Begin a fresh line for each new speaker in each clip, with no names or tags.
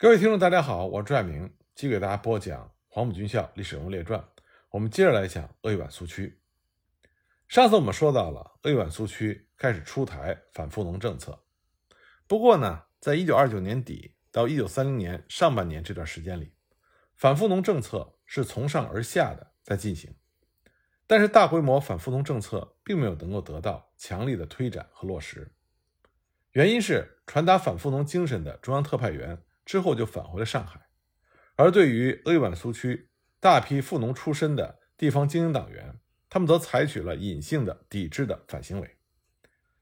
各位听众，大家好，我是朱爱明，继续给大家播讲《黄埔军校历史人物列传》。我们接着来讲鄂豫皖苏区。上次我们说到了鄂豫皖苏区开始出台反富农政策，不过呢，在一九二九年底到一九三零年上半年这段时间里，反富农政策是从上而下的在进行，但是大规模反富农政策并没有能够得到强力的推展和落实。原因是传达反富农精神的中央特派员。之后就返回了上海，而对于鄂豫皖苏区大批富农出身的地方精英党员，他们则采取了隐性的抵制的反行为。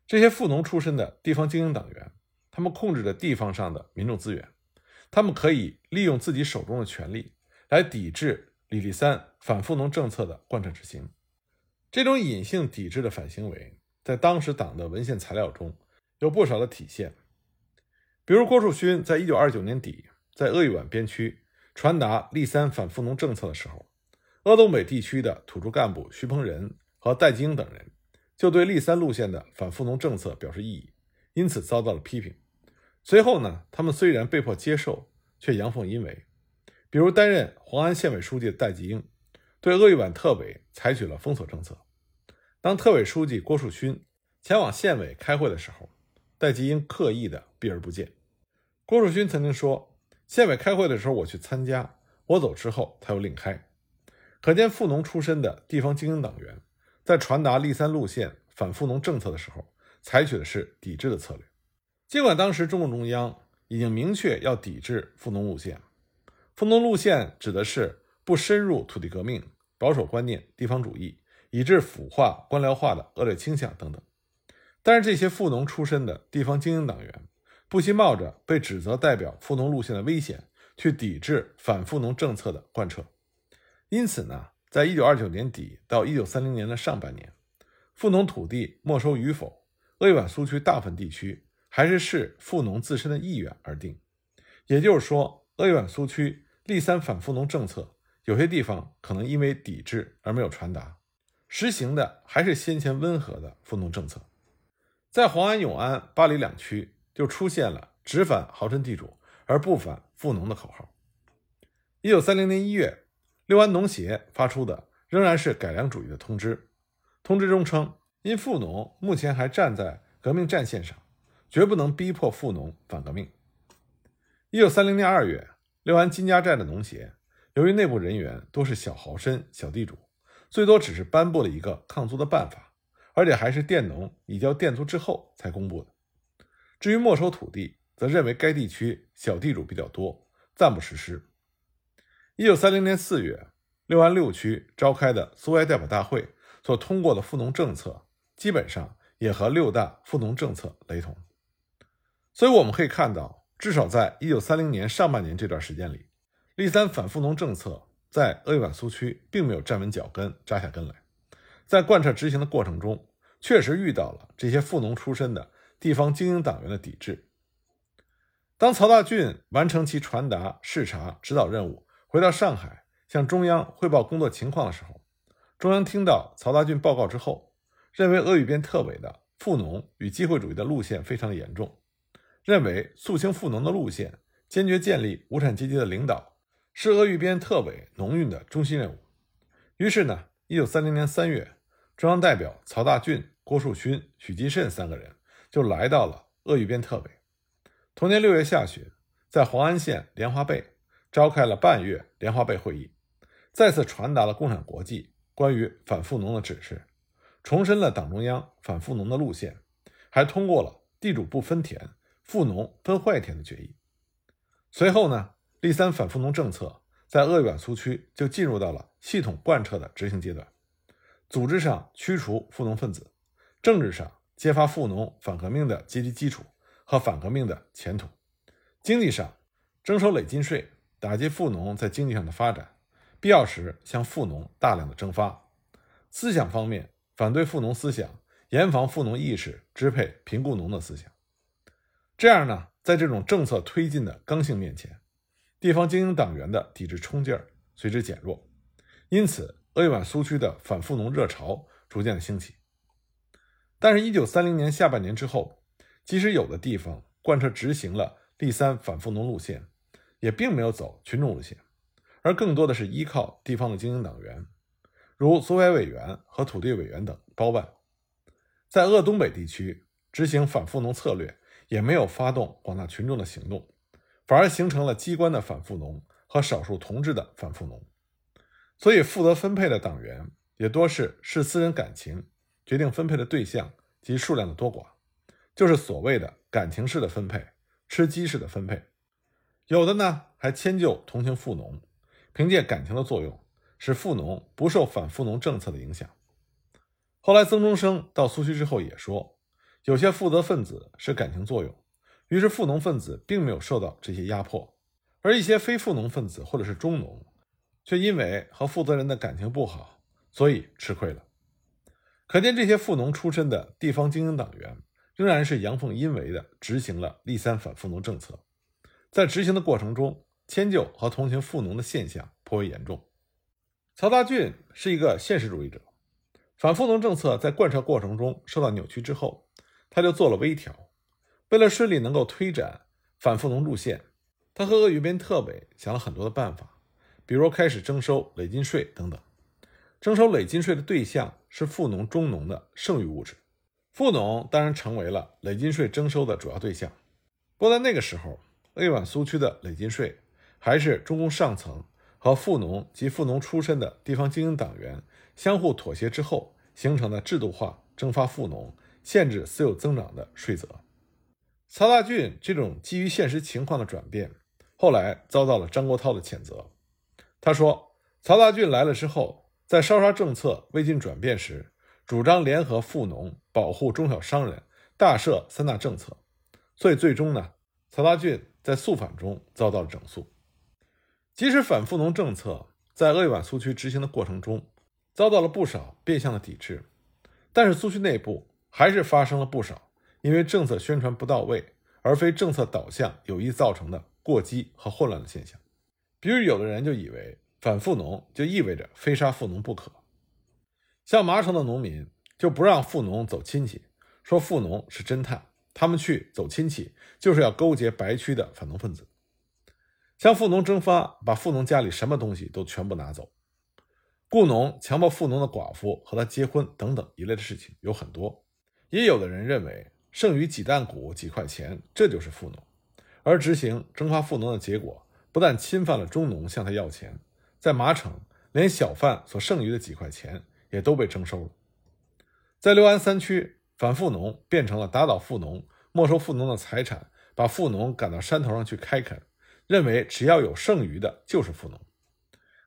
这些富农出身的地方精英党员，他们控制着地方上的民众资源，他们可以利用自己手中的权力来抵制李立三反富农政策的贯彻执行。这种隐性抵制的反行为，在当时党的文献材料中有不少的体现。比如郭树勋在一九二九年底在鄂豫皖边区传达立三反富农政策的时候，鄂东北地区的土著干部徐鹏仁和戴季英等人就对立三路线的反富农政策表示异议，因此遭到了批评。随后呢，他们虽然被迫接受，却阳奉阴违。比如担任黄安县委书记的戴季英，对鄂豫皖特委采取了封锁政策。当特委书记郭树勋前往县委开会的时候，戴季英刻意的避而不见。郭树勋曾经说：“县委开会的时候，我去参加，我走之后，他又另开。”可见富农出身的地方精英党员在传达立三路线反富农政策的时候，采取的是抵制的策略。尽管当时中共中央已经明确要抵制富农路线，富农路线指的是不深入土地革命、保守观念、地方主义，以致腐化、官僚化的恶劣倾向等等，但是这些富农出身的地方精英党员。不惜冒着被指责代表富农路线的危险，去抵制反富农政策的贯彻。因此呢，在一九二九年底到一九三零年的上半年，富农土地没收与否，鄂豫皖苏区大部分地区还是视富农自身的意愿而定。也就是说，鄂豫皖苏区立三反富农政策，有些地方可能因为抵制而没有传达，实行的还是先前温和的富农政策。在黄安、永安、八里两区。就出现了只反豪绅地主而不反富农的口号。一九三零年一月，六安农协发出的仍然是改良主义的通知。通知中称，因富农目前还站在革命战线上，绝不能逼迫富农反革命。一九三零年二月，六安金家寨的农协由于内部人员都是小豪绅、小地主，最多只是颁布了一个抗租的办法，而且还是佃农移交佃租之后才公布的。至于没收土地，则认为该地区小地主比较多，暂不实施。一九三零年四月，六安六区召开的苏维埃代表大会所通过的富农政策，基本上也和六大富农政策雷同。所以我们可以看到，至少在一九三零年上半年这段时间里，立三反富农政策在鄂豫皖苏区并没有站稳脚跟、扎下根来。在贯彻执行的过程中，确实遇到了这些富农出身的。地方精英党员的抵制。当曹大俊完成其传达、视察、指导任务，回到上海向中央汇报工作情况的时候，中央听到曹大俊报告之后，认为鄂豫边特委的富农与机会主义的路线非常严重，认为肃清富农的路线，坚决建立无产阶级的领导，是鄂豫边特委农运的中心任务。于是呢，一九三零年三月，中央代表曹大俊、郭树勋、许继慎三个人。就来到了鄂豫边特委。同年六月下旬，在黄安县莲花背召开了半月莲花背会议，再次传达了共产国际关于反富农的指示，重申了党中央反富农的路线，还通过了地主不分田、富农分坏田的决议。随后呢，立三反富农政策在鄂豫皖苏区就进入到了系统贯彻的执行阶段，组织上驱除富农分子，政治上。揭发富农反革命的阶级基础和反革命的前途，经济上征收累进税，打击富农在经济上的发展，必要时向富农大量的征发；思想方面反对富农思想，严防富农意识支配贫雇农的思想。这样呢，在这种政策推进的刚性面前，地方精英党员的抵制冲劲儿随之减弱，因此鄂豫皖苏区的反富农热潮逐渐的兴起。但是，一九三零年下半年之后，即使有的地方贯彻执行了立三反富农路线，也并没有走群众路线，而更多的是依靠地方的精英党员，如苏维埃委员和土地委员等包办。在鄂东北地区执行反富农策略，也没有发动广大群众的行动，反而形成了机关的反富农和少数同志的反富农。所以，负责分配的党员也多是视私人感情决定分配的对象及数量的多寡，就是所谓的感情式的分配、吃鸡式的分配。有的呢，还迁就同情富农，凭借感情的作用，使富农不受反富农政策的影响。后来，曾中生到苏区之后也说，有些负责分子是感情作用，于是富农分子并没有受到这些压迫，而一些非富农分子或者是中农，却因为和负责人的感情不好，所以吃亏了。可见，这些富农出身的地方精英党员仍然是阳奉阴违的执行了立三反富农政策。在执行的过程中，迁就和同情富农的现象颇为严重。曹大俊是一个现实主义者，反富农政策在贯彻过程中受到扭曲之后，他就做了微调。为了顺利能够推展反富农路线，他和鄂豫边特委想了很多的办法，比如开始征收累进税等等。征收累进税的对象是富农、中农的剩余物质，富农当然成为了累进税征收的主要对象。不过在那个时候，鄂皖苏区的累进税，还是中共上层和富农及富农出身的地方精英党员相互妥协之后形成的制度化征发富农、限制私有增长的税则。曹大俊这种基于现实情况的转变，后来遭到了张国焘的谴责。他说，曹大俊来了之后，在烧杀政策未经转变时，主张联合富农，保护中小商人，大赦三大政策，所以最终呢，曹大俊。在肃反中遭到了整肃，即使反富农政策在鄂豫皖苏区执行的过程中遭到了不少变相的抵制，但是苏区内部还是发生了不少因为政策宣传不到位，而非政策导向有意造成的过激和混乱的现象。比如，有的人就以为反富农就意味着非杀富农不可，像麻城的农民就不让富农走亲戚，说富农是侦探。他们去走亲戚，就是要勾结白区的反动分子，向富农征发，把富农家里什么东西都全部拿走，雇农强迫富农的寡妇和他结婚等等一类的事情有很多。也有的人认为，剩余几担谷几块钱，这就是富农。而执行征发富农的结果，不但侵犯了中农向他要钱，在麻城连小贩所剩余的几块钱也都被征收了。在六安三区。反富农变成了打倒富农、没收富农的财产，把富农赶到山头上去开垦，认为只要有剩余的就是富农。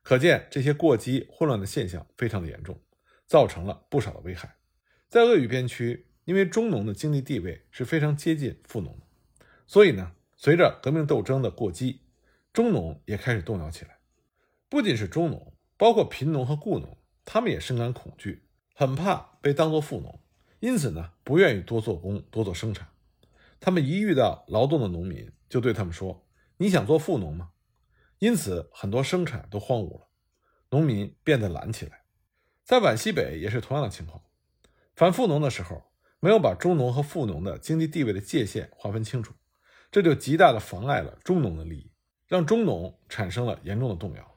可见这些过激混乱的现象非常的严重，造成了不少的危害。在鄂豫边区，因为中农的经济地位是非常接近富农，所以呢，随着革命斗争的过激，中农也开始动摇起来。不仅是中农，包括贫农和雇农，他们也深感恐惧，很怕被当作富农。因此呢，不愿意多做工、多做生产。他们一遇到劳动的农民，就对他们说：“你想做富农吗？”因此，很多生产都荒芜了，农民变得懒起来。在皖西北也是同样的情况。反富农的时候，没有把中农和富农的经济地位的界限划分清楚，这就极大的妨碍了中农的利益，让中农产生了严重的动摇。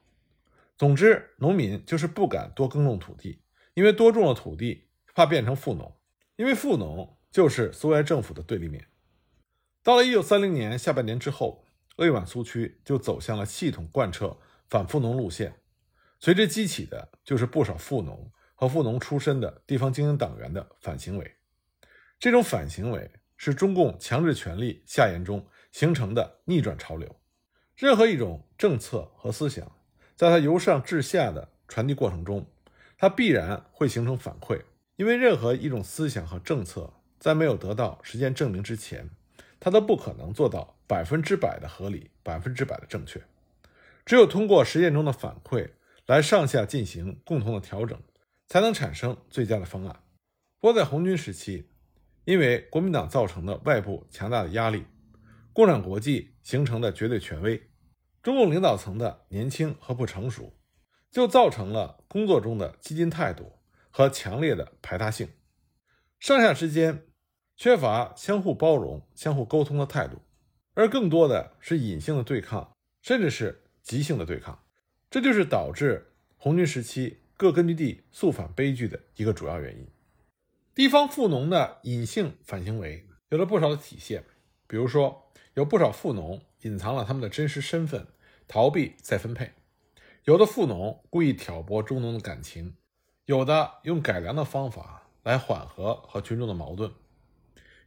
总之，农民就是不敢多耕种土地，因为多种了土地，怕变成富农。因为富农就是苏维埃政府的对立面。到了一九三零年下半年之后，鄂豫皖苏区就走向了系统贯彻反富农路线，随之激起的就是不少富农和富农出身的地方精英党员的反行为。这种反行为是中共强制权力下延中形成的逆转潮流。任何一种政策和思想，在它由上至下的传递过程中，它必然会形成反馈。因为任何一种思想和政策，在没有得到实践证明之前，它都不可能做到百分之百的合理、百分之百的正确。只有通过实践中的反馈来上下进行共同的调整，才能产生最佳的方案。不过，在红军时期，因为国民党造成的外部强大的压力，共产国际形成的绝对权威，中共领导层的年轻和不成熟，就造成了工作中的激进态度。和强烈的排他性，上下之间缺乏相互包容、相互沟通的态度，而更多的是隐性的对抗，甚至是急性的对抗。这就是导致红军时期各根据地肃反悲剧的一个主要原因。地方富农的隐性反行为有了不少的体现，比如说，有不少富农隐藏了他们的真实身份，逃避再分配；有的富农故意挑拨中农的感情；有的用改良的方法来缓和和群众的矛盾；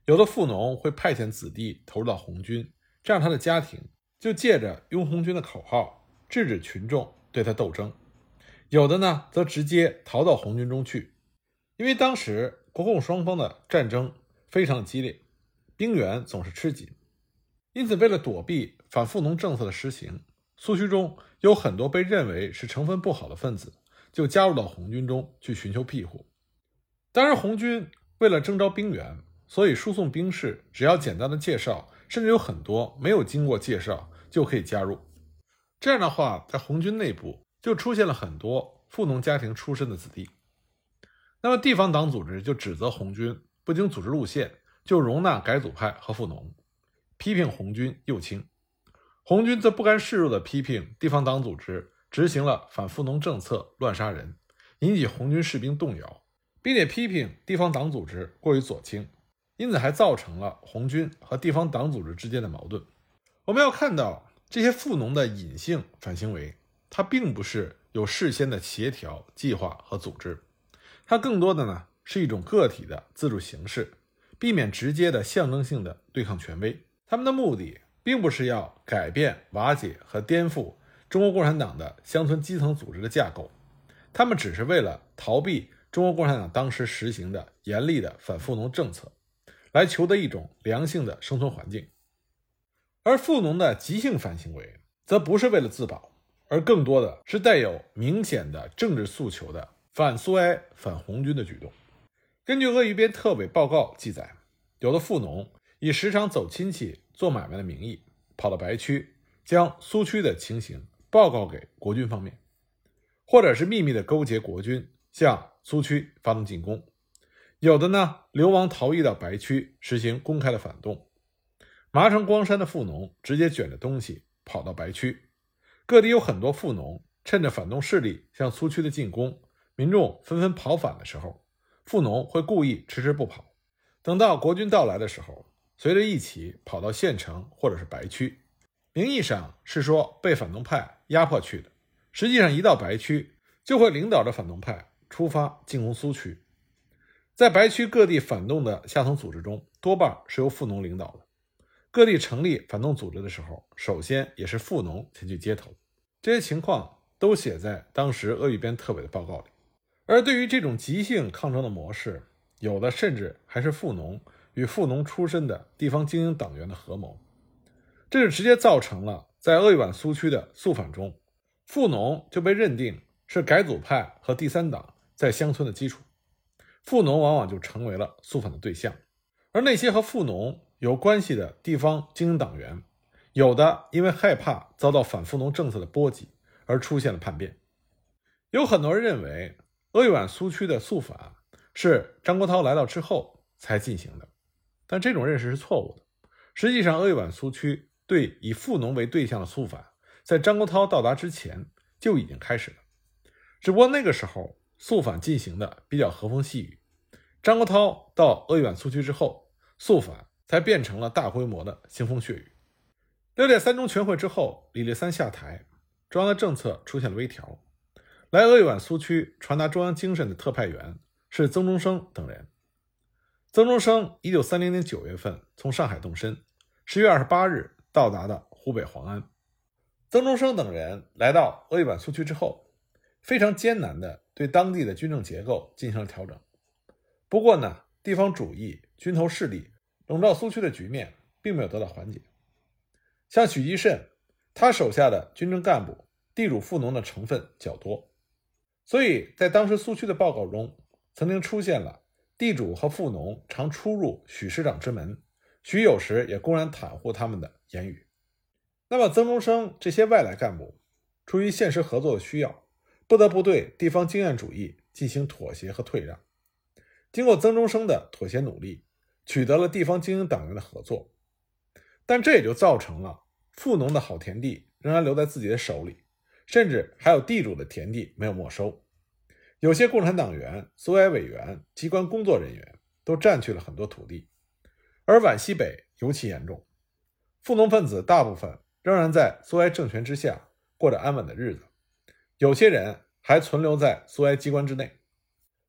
有的富农会派遣子弟投入到红军，这样他的家庭就借着拥红军的口号制止群众对他斗争；有的呢，则直接逃到红军中去，因为当时。国共双方的战争非常激烈，兵源总是吃紧，因此为了躲避反富农政策的实行，苏区中有很多被认为是成分不好的分子，就加入到红军中去寻求庇护。当然，红军为了征召兵员，所以输送兵士只要简单的介绍，甚至有很多没有经过介绍就可以加入。这样的话，在红军内部就出现了很多富农家庭出身的子弟。那么地方党组织就指责红军不经组织路线就容纳改组派和富农，批评红军右倾。红军则不甘示弱地批评地方党组织执行了反富农政策，乱杀人，引起红军士兵动摇，并且批评地方党组织过于左倾，因此还造成了红军和地方党组织之间的矛盾。我们要看到这些富农的隐性反行为，它并不是有事先的协调计划和组织。它更多的呢是一种个体的自主形式，避免直接的象征性的对抗权威。他们的目的并不是要改变、瓦解和颠覆中国共产党的乡村基层组织的架构，他们只是为了逃避中国共产党当时实行的严厉的反富农政策，来求得一种良性的生存环境。而富农的急性反行为，则不是为了自保，而更多的是带有明显的政治诉求的。反苏埃、反红军的举动。根据鄂豫边特委报告记载，有的富农以时常走亲戚、做买卖的名义，跑到白区，将苏区的情形报告给国军方面，或者是秘密的勾结国军向苏区发动进攻。有的呢，流亡逃逸到白区，实行公开的反动。麻城、光山的富农直接卷着东西跑到白区。各地有很多富农趁着反动势力向苏区的进攻。民众纷纷跑反的时候，富农会故意迟迟不跑，等到国军到来的时候，随着一起跑到县城或者是白区。名义上是说被反动派压迫去的，实际上一到白区就会领导着反动派出发进攻苏区。在白区各地反动的下层组织中，多半是由富农领导的。各地成立反动组织的时候，首先也是富农前去接头。这些情况都写在当时鄂豫边特委的报告里。而对于这种急性抗争的模式，有的甚至还是富农与富农出身的地方精英党员的合谋，这就直接造成了在鄂豫皖苏区的肃反中，富农就被认定是改组派和第三党在乡村的基础，富农往往就成为了肃反的对象，而那些和富农有关系的地方精英党员，有的因为害怕遭到反富农政策的波及而出现了叛变，有很多人认为。鄂豫皖苏区的肃反是张国焘来到之后才进行的，但这种认识是错误的。实际上，鄂豫皖苏区对以富农为对象的肃反，在张国焘到达之前就已经开始了，只不过那个时候肃反进行的比较和风细雨。张国焘到鄂豫皖苏区之后，肃反才变成了大规模的腥风血雨。六届三中全会之后，李立三下台，中央的政策出现了微调。来鄂豫皖苏区传达中央精神的特派员是曾中生等人。曾中生一九三零年九月份从上海动身，十月二十八日到达的湖北黄安。曾中生等人来到鄂豫皖苏区之后，非常艰难地对当地的军政结构进行了调整。不过呢，地方主义、军头势力笼罩苏区的局面并没有得到缓解。像许继慎，他手下的军政干部地主富农的成分较多。所以在当时苏区的报告中，曾经出现了地主和富农常出入许师长之门，许有时也公然袒护他们的言语。那么曾中生这些外来干部，出于现实合作的需要，不得不对地方经验主义进行妥协和退让。经过曾中生的妥协努力，取得了地方精英党员的合作，但这也就造成了富农的好田地仍然留在自己的手里，甚至还有地主的田地没有没收。有些共产党员、苏维埃委员、机关工作人员都占据了很多土地，而皖西北尤其严重。富农分子大部分仍然在苏维埃政权之下过着安稳的日子，有些人还存留在苏维埃机关之内。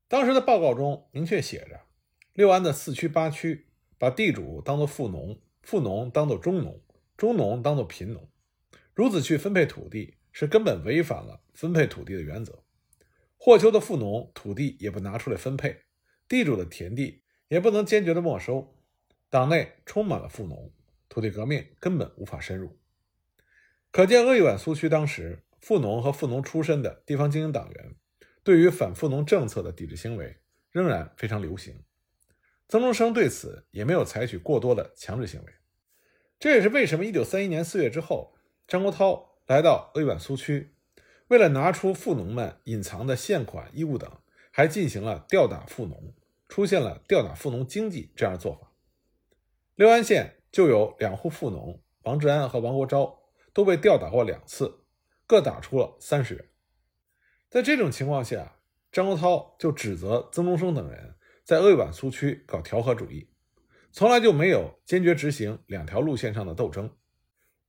当时的报告中明确写着，六安的四区八区把地主当作富农，富农当作中农，中农当作贫农，如此去分配土地是根本违反了分配土地的原则。霍邱的富农土地也不拿出来分配，地主的田地也不能坚决的没收，党内充满了富农，土地革命根本无法深入。可见鄂豫皖苏区当时富农和富农出身的地方精英党员对于反富农政策的抵制行为仍然非常流行。曾中生对此也没有采取过多的强制行为，这也是为什么1931年4月之后，张国焘来到鄂豫皖苏区。为了拿出富农们隐藏的现款衣物等，还进行了吊打富农，出现了吊打富农经济这样的做法。六安县就有两户富农，王志安和王国昭都被吊打过两次，各打出了三十元。在这种情况下，张国焘就指责曾中生等人在鄂豫皖苏区搞调和主义，从来就没有坚决执行两条路线上的斗争。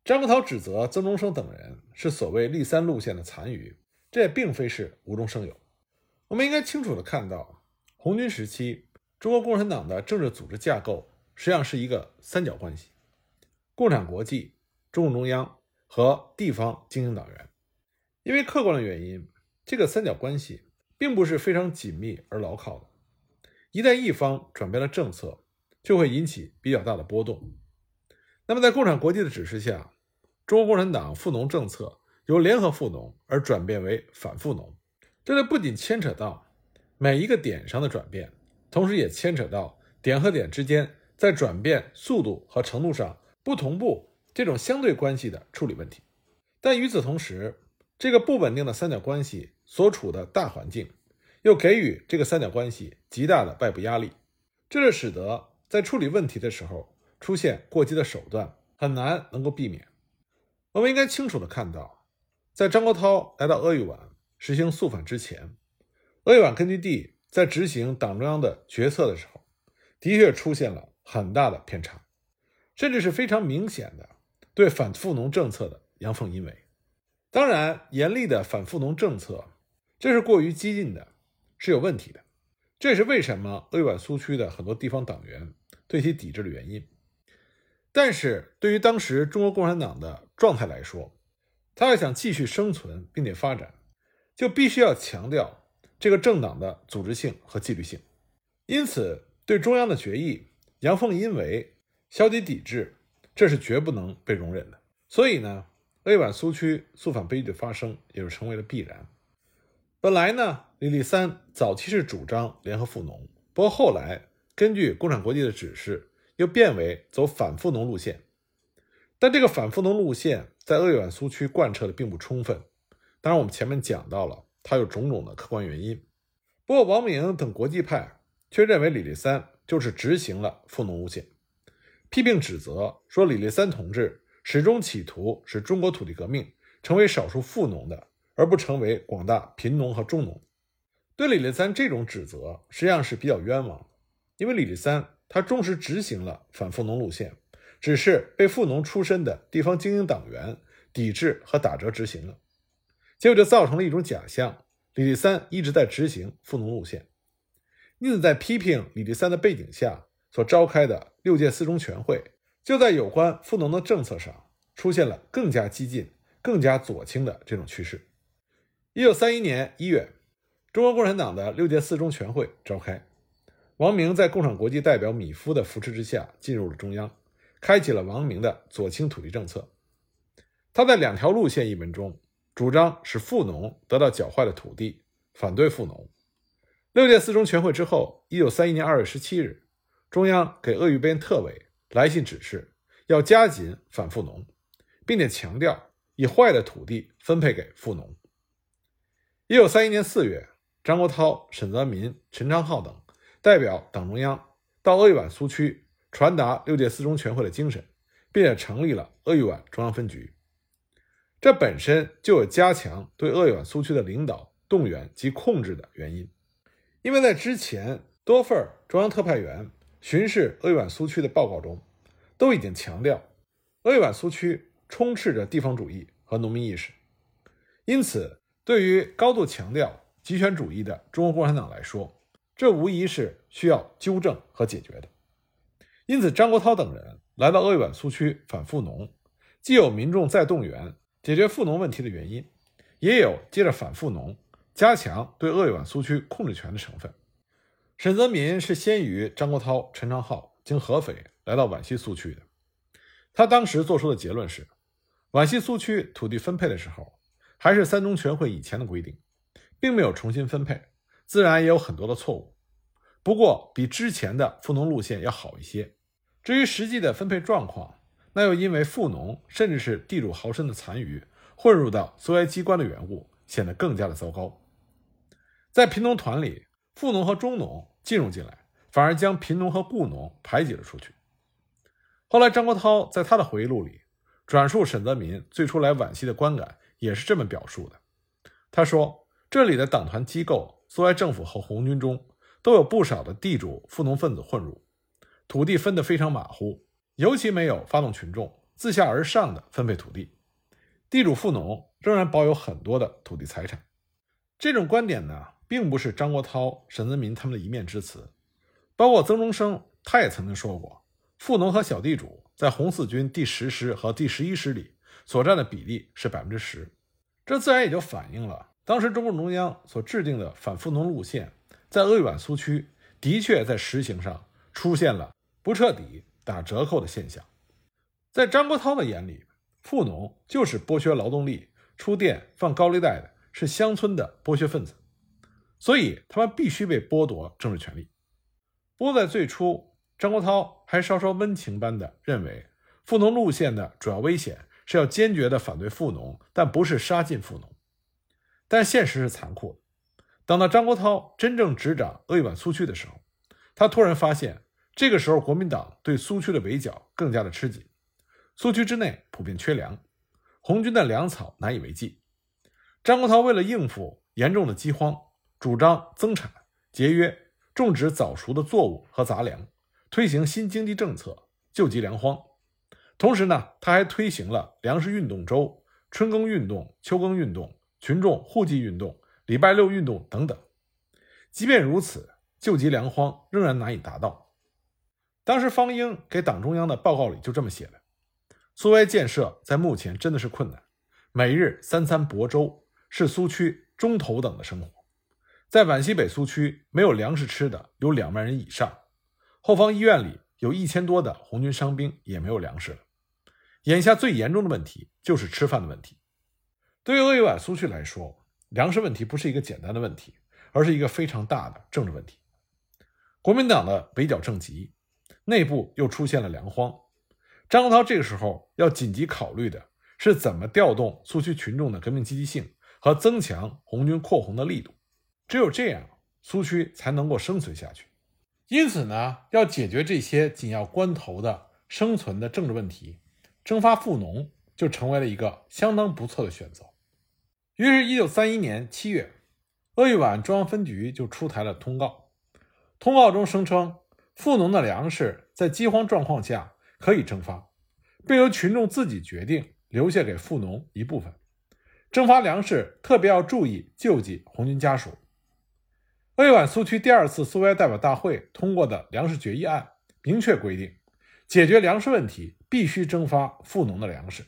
张国焘指责曾中生等人是所谓“立三路线”的残余，这也并非是无中生有。我们应该清楚地看到，红军时期中国共产党的政治组织架构实际上是一个三角关系：共产国际、中共中央和地方精英党员。因为客观的原因，这个三角关系并不是非常紧密而牢靠的。一旦一方转变了政策，就会引起比较大的波动。那么，在共产国际的指示下，中国共产党富农政策由联合富农而转变为反富农，这就不仅牵扯到每一个点上的转变，同时也牵扯到点和点之间在转变速度和程度上不同步这种相对关系的处理问题。但与此同时，这个不稳定的三角关系所处的大环境，又给予这个三角关系极大的外部压力，这就使得在处理问题的时候。出现过激的手段很难能够避免。我们应该清楚的看到，在张国焘来到鄂豫皖实行肃反之前，鄂豫皖根据地在执行党中央的决策的时候，的确出现了很大的偏差，甚至是非常明显的对反富农政策的阳奉阴违。当然，严厉的反富农政策，这是过于激进的，是有问题的。这也是为什么鄂豫皖苏区的很多地方党员对其抵制的原因。但是对于当时中国共产党的状态来说，他要想继续生存并且发展，就必须要强调这个政党的组织性和纪律性。因此，对中央的决议阳奉阴违、消极抵制，这是绝不能被容忍的。所以呢，鄂皖苏区肃反悲剧的发生也就成为了必然。本来呢，李立三早期是主张联合富农，不过后来根据共产国际的指示。又变为走反富农路线，但这个反富农路线在鄂豫皖苏区贯彻的并不充分。当然，我们前面讲到了，它有种种的客观原因。不过，王明等国际派却认为李立三就是执行了富农路线，批评指责说李立三同志始终企图使中国土地革命成为少数富农的，而不成为广大贫农和中农。对李立三这种指责实际上是比较冤枉的，因为李立三。他忠实执行了反富农路线，只是被富农出身的地方精英党员抵制和打折执行了，结果就造成了一种假象：李立三一直在执行富农路线。因此，在批评李立三的背景下所召开的六届四中全会，就在有关富农的政策上出现了更加激进、更加左倾的这种趋势。一九三一年一月，中国共产党的六届四中全会召开。王明在共产国际代表米夫的扶持之下进入了中央，开启了王明的左倾土地政策。他在两条路线一文中主张使富农得到缴坏的土地，反对富农。六届四中全会之后，一九三一年二月十七日，中央给鄂豫边特委来信指示，要加紧反富农，并且强调以坏的土地分配给富农。一九三一年四月，张国焘、沈泽民、陈昌浩等。代表党中央到鄂豫皖苏区传达六届四中全会的精神，并且成立了鄂豫皖中央分局。这本身就有加强对鄂豫皖苏区的领导、动员及控制的原因，因为在之前多份中央特派员巡视鄂豫皖苏区的报告中，都已经强调，鄂豫皖苏区充斥着地方主义和农民意识，因此，对于高度强调集权主义的中国共产党来说，这无疑是需要纠正和解决的。因此，张国焘等人来到鄂豫皖苏区反富农，既有民众再动员解决富农问题的原因，也有接着反富农、加强对鄂豫皖苏区控制权的成分。沈泽民是先于张国焘、陈昌浩经合肥来到皖西苏区的。他当时做出的结论是：皖西苏区土地分配的时候，还是三中全会以前的规定，并没有重新分配。自然也有很多的错误，不过比之前的富农路线要好一些。至于实际的分配状况，那又因为富农甚至是地主豪绅的残余混入到苏维机关的缘故，显得更加的糟糕。在贫农团里，富农和中农进入进来，反而将贫农和雇农排挤了出去。后来，张国焘在他的回忆录里转述沈泽民最初来皖西的观感，也是这么表述的。他说：“这里的党团机构。”苏维埃政府和红军中都有不少的地主富农分子混入，土地分得非常马虎，尤其没有发动群众自下而上的分配土地，地主富农仍然保有很多的土地财产。这种观点呢，并不是张国焘、沈泽民他们的一面之词，包括曾中生，他也曾经说过，富农和小地主在红四军第十师和第十一师里所占的比例是百分之十，这自然也就反映了。当时中共中央所制定的反富农路线，在鄂豫皖苏区的确在实行上出现了不彻底、打折扣的现象。在张国焘的眼里，富农就是剥削劳动力、出电放高利贷的，是乡村的剥削分子，所以他们必须被剥夺政治权利。不过在最初，张国焘还稍稍温情般的认为，富农路线的主要危险是要坚决的反对富农，但不是杀尽富农。但现实是残酷的。等到张国焘真正执掌鄂豫皖苏区的时候，他突然发现，这个时候国民党对苏区的围剿更加的吃紧，苏区之内普遍缺粮，红军的粮草难以为继。张国焘为了应付严重的饥荒，主张增产、节约，种植早熟的作物和杂粮，推行新经济政策，救济粮荒。同时呢，他还推行了粮食运动周、春耕运动、秋耕运动。群众互济运动、礼拜六运动等等，即便如此，救急粮荒仍然难以达到。当时方英给党中央的报告里就这么写的：苏维埃建设在目前真的是困难，每日三餐薄粥是苏区中头等的生活。在皖西北苏区，没有粮食吃的有两万人以上，后方医院里有一千多的红军伤兵也没有粮食了。眼下最严重的问题就是吃饭的问题。对于鄂豫皖苏区来说，粮食问题不是一个简单的问题，而是一个非常大的政治问题。国民党的围剿政急，内部又出现了粮荒。张国焘这个时候要紧急考虑的是怎么调动苏区群众的革命积极性和增强红军扩红的力度。只有这样，苏区才能够生存下去。因此呢，要解决这些紧要关头的生存的政治问题，征发富农就成为了一个相当不错的选择。于是，一九三一年七月，鄂豫皖中央分局就出台了通告。通告中声称，富农的粮食在饥荒状况下可以征发，并由群众自己决定留下给富农一部分。征发粮食特别要注意救济红军家属。鄂豫皖苏区第二次苏维埃代表大会通过的粮食决议案明确规定，解决粮食问题必须征发富农的粮食。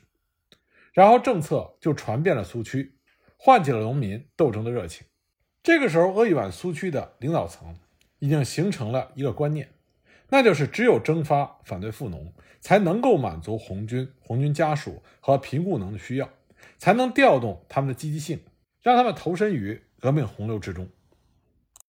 然后政策就传遍了苏区。唤起了农民斗争的热情。这个时候，鄂豫皖苏区的领导层已经形成了一个观念，那就是只有征发反对富农，才能够满足红军、红军家属和贫雇农的需要，才能调动他们的积极性，让他们投身于革命洪流之中。